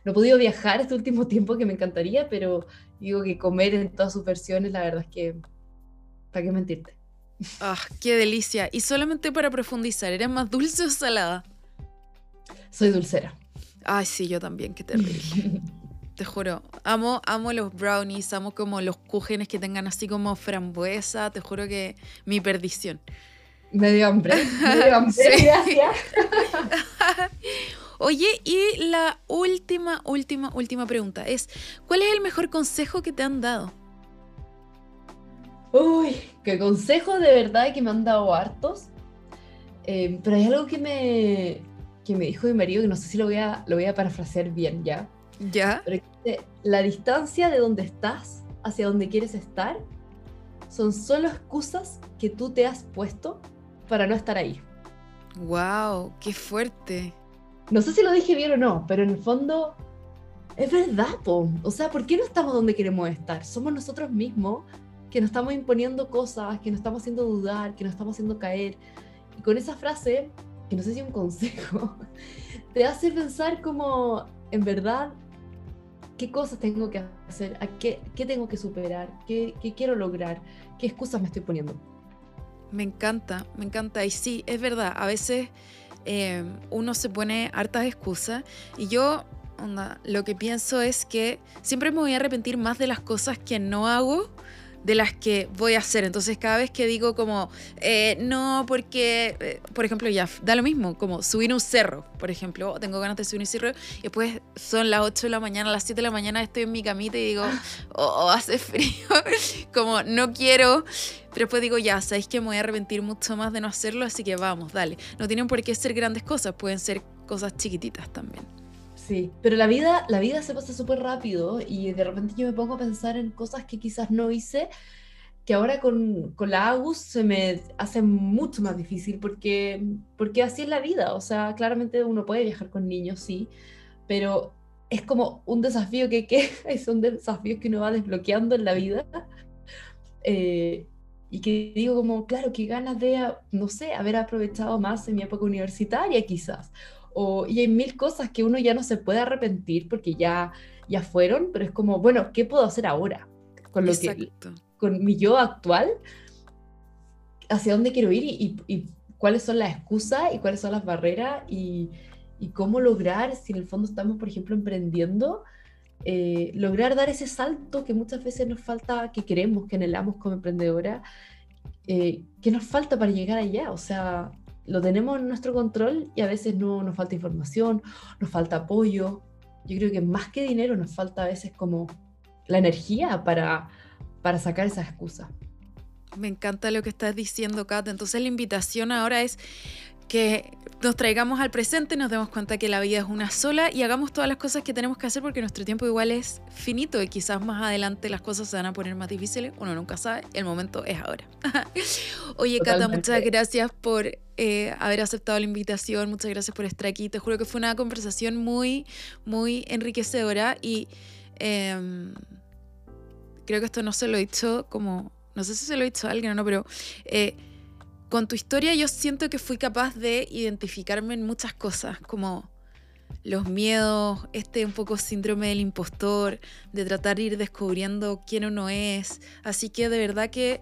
no he podido viajar este último tiempo que me encantaría, pero digo que comer en todas sus versiones, la verdad es que, ¿para qué mentirte? Ah, qué delicia. Y solamente para profundizar, ¿eres más dulce o salada? Soy dulcera. Ay, sí, yo también, qué terrible. Te juro, amo, amo los brownies, amo como los cúgenes que tengan así como frambuesa, te juro que mi perdición. Medio hambre, medio hambre, gracias. Oye, y la última, última, última pregunta es, ¿cuál es el mejor consejo que te han dado? Uy, qué consejo de verdad que me han dado hartos. Eh, pero hay algo que me, que me dijo mi marido, que no sé si lo voy a, lo voy a parafrasear bien ya. ¿Ya? Pero la distancia de donde estás hacia donde quieres estar son solo excusas que tú te has puesto para no estar ahí. ¡Wow! ¡Qué fuerte! No sé si lo dije bien o no, pero en el fondo es verdad, po. O sea, ¿por qué no estamos donde queremos estar? Somos nosotros mismos que nos estamos imponiendo cosas, que nos estamos haciendo dudar, que nos estamos haciendo caer. Y con esa frase, que no sé si es un consejo, te hace pensar como, en verdad, qué cosas tengo que hacer, a qué, qué tengo que superar, qué, qué quiero lograr, qué excusas me estoy poniendo. Me encanta, me encanta. Y sí, es verdad, a veces eh, uno se pone hartas excusas y yo lo que pienso es que siempre me voy a arrepentir más de las cosas que no hago de las que voy a hacer. Entonces cada vez que digo como, eh, no, porque, eh, por ejemplo, ya da lo mismo, como subir un cerro, por ejemplo, tengo ganas de subir un cerro y después son las 8 de la mañana, las 7 de la mañana estoy en mi camita y digo, oh, oh hace frío, como no quiero, pero después digo, ya, sabéis que me voy a arrepentir mucho más de no hacerlo, así que vamos, dale. No tienen por qué ser grandes cosas, pueden ser cosas chiquititas también. Sí, pero la vida, la vida se pasa súper rápido y de repente yo me pongo a pensar en cosas que quizás no hice, que ahora con, con la Agus se me hace mucho más difícil porque, porque así es la vida. O sea, claramente uno puede viajar con niños, sí, pero es como un desafío que, que son desafíos que uno va desbloqueando en la vida. Eh, y que digo como, claro, qué ganas de, no sé, haber aprovechado más en mi época universitaria quizás, y hay mil cosas que uno ya no se puede arrepentir porque ya, ya fueron, pero es como, bueno, ¿qué puedo hacer ahora? Con, lo que, con mi yo actual, hacia dónde quiero ir y, cuáles son las excusas y cuáles son las barreras y, cómo lograr, si en el fondo estamos, por ejemplo, emprendiendo, eh, lograr dar ese salto que muchas veces nos falta, que queremos, que anhelamos como emprendedora, eh, que nos falta para llegar allá. O sea, lo tenemos en nuestro control y a veces no nos falta información, nos falta apoyo. yo creo que más que dinero nos falta a veces como la energía para, para sacar esa excusa. Me encanta lo que estás diciendo, Kat. Entonces la invitación ahora es que nos traigamos al presente, nos demos cuenta que la vida es una sola y hagamos todas las cosas que tenemos que hacer porque nuestro tiempo igual es finito y quizás más adelante las cosas se van a poner más difíciles, uno nunca sabe, el momento es ahora. Oye, Cata, muchas gracias por eh, haber aceptado la invitación, muchas gracias por estar aquí, te juro que fue una conversación muy, muy enriquecedora y em, creo que esto no se lo he dicho como, no sé si se lo he dicho a alguien o no, pero... Eh, con tu historia yo siento que fui capaz de identificarme en muchas cosas, como los miedos, este un poco síndrome del impostor, de tratar de ir descubriendo quién uno es. Así que de verdad que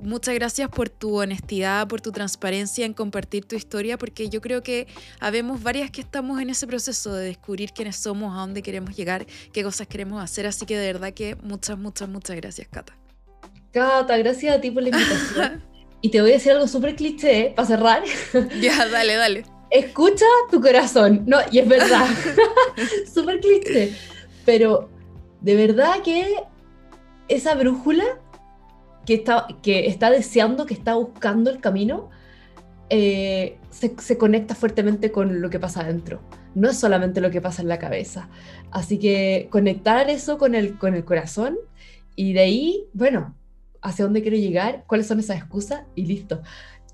muchas gracias por tu honestidad, por tu transparencia en compartir tu historia, porque yo creo que habemos varias que estamos en ese proceso de descubrir quiénes somos, a dónde queremos llegar, qué cosas queremos hacer. Así que de verdad que muchas, muchas, muchas gracias, Cata. Cata, gracias a ti por la invitación. Y te voy a decir algo súper cliché para cerrar. Ya, dale, dale. Escucha tu corazón. No, y es verdad. súper cliché. Pero de verdad que esa brújula que está, que está deseando, que está buscando el camino, eh, se, se, conecta fuertemente con lo que pasa adentro. No es solamente lo que pasa en la cabeza. Así que conectar eso con el, con el corazón y de ahí, bueno, hacia dónde quiero llegar, cuáles son esas excusas y listo.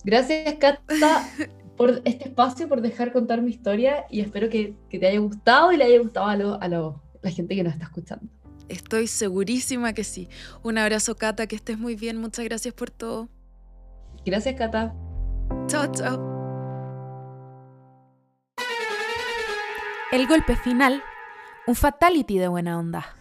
Gracias, Cata, por este espacio, por dejar contar mi historia y espero que, que te haya gustado y le haya gustado a, lo, a lo, la gente que nos está escuchando. Estoy segurísima que sí. Un abrazo, Cata, que estés muy bien. Muchas gracias por todo. Gracias, Cata. Chao, chao. El golpe final, un fatality de buena onda.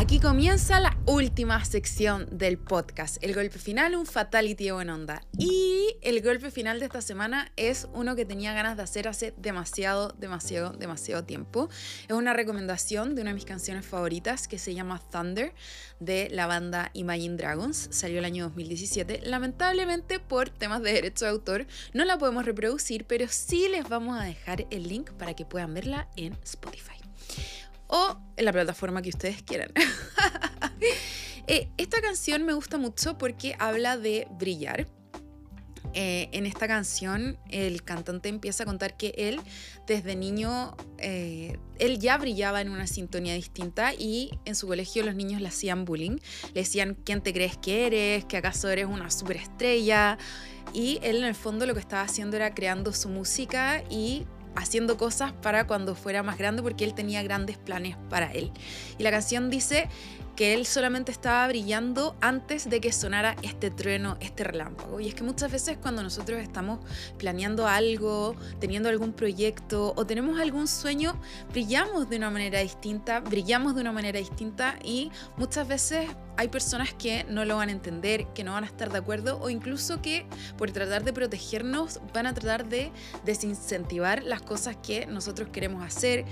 Aquí comienza la última sección del podcast, el golpe final, un fatality de buena onda. Y el golpe final de esta semana es uno que tenía ganas de hacer hace demasiado, demasiado, demasiado tiempo. Es una recomendación de una de mis canciones favoritas que se llama Thunder de la banda Imagine Dragons. Salió el año 2017. Lamentablemente por temas de derecho de autor no la podemos reproducir, pero sí les vamos a dejar el link para que puedan verla en Spotify o en la plataforma que ustedes quieran. Eh, esta canción me gusta mucho porque habla de brillar. Eh, en esta canción el cantante empieza a contar que él desde niño, eh, él ya brillaba en una sintonía distinta y en su colegio los niños le hacían bullying, le decían quién te crees que eres, que acaso eres una superestrella y él en el fondo lo que estaba haciendo era creando su música y haciendo cosas para cuando fuera más grande porque él tenía grandes planes para él. Y la canción dice que él solamente estaba brillando antes de que sonara este trueno, este relámpago. Y es que muchas veces cuando nosotros estamos planeando algo, teniendo algún proyecto o tenemos algún sueño, brillamos de una manera distinta, brillamos de una manera distinta y muchas veces hay personas que no lo van a entender, que no van a estar de acuerdo o incluso que por tratar de protegernos van a tratar de desincentivar las cosas que nosotros queremos hacer,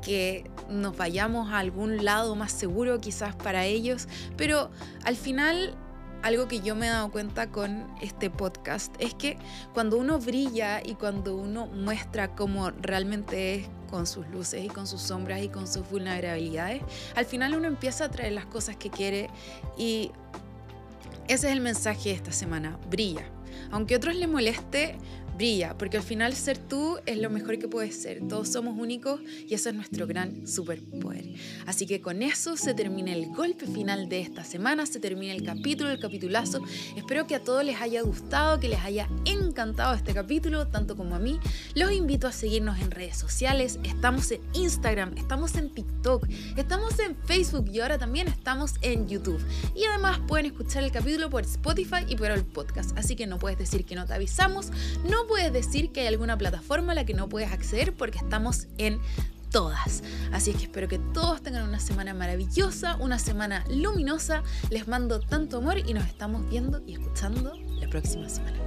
que nos vayamos a algún lado más seguro quizás para ellos, pero al final algo que yo me he dado cuenta con este podcast es que cuando uno brilla y cuando uno muestra cómo realmente es con sus luces y con sus sombras y con sus vulnerabilidades, al final uno empieza a traer las cosas que quiere y ese es el mensaje de esta semana, brilla. Aunque a otros les moleste, brilla, porque al final ser tú es lo mejor que puedes ser. Todos somos únicos y eso es nuestro gran superpoder. Así que con eso se termina el golpe final de esta semana, se termina el capítulo, el capitulazo. Espero que a todos les haya gustado, que les haya encantado este capítulo, tanto como a mí. Los invito a seguirnos en redes sociales. Estamos en Instagram, estamos en TikTok, estamos en Facebook y ahora también estamos en YouTube. Y además pueden escuchar el capítulo por Spotify y por el podcast. Así que no puedes decir que no te avisamos, no puedes decir que hay alguna plataforma a la que no puedes acceder porque estamos en todas. Así que espero que todos tengan una semana maravillosa, una semana luminosa. Les mando tanto amor y nos estamos viendo y escuchando la próxima semana.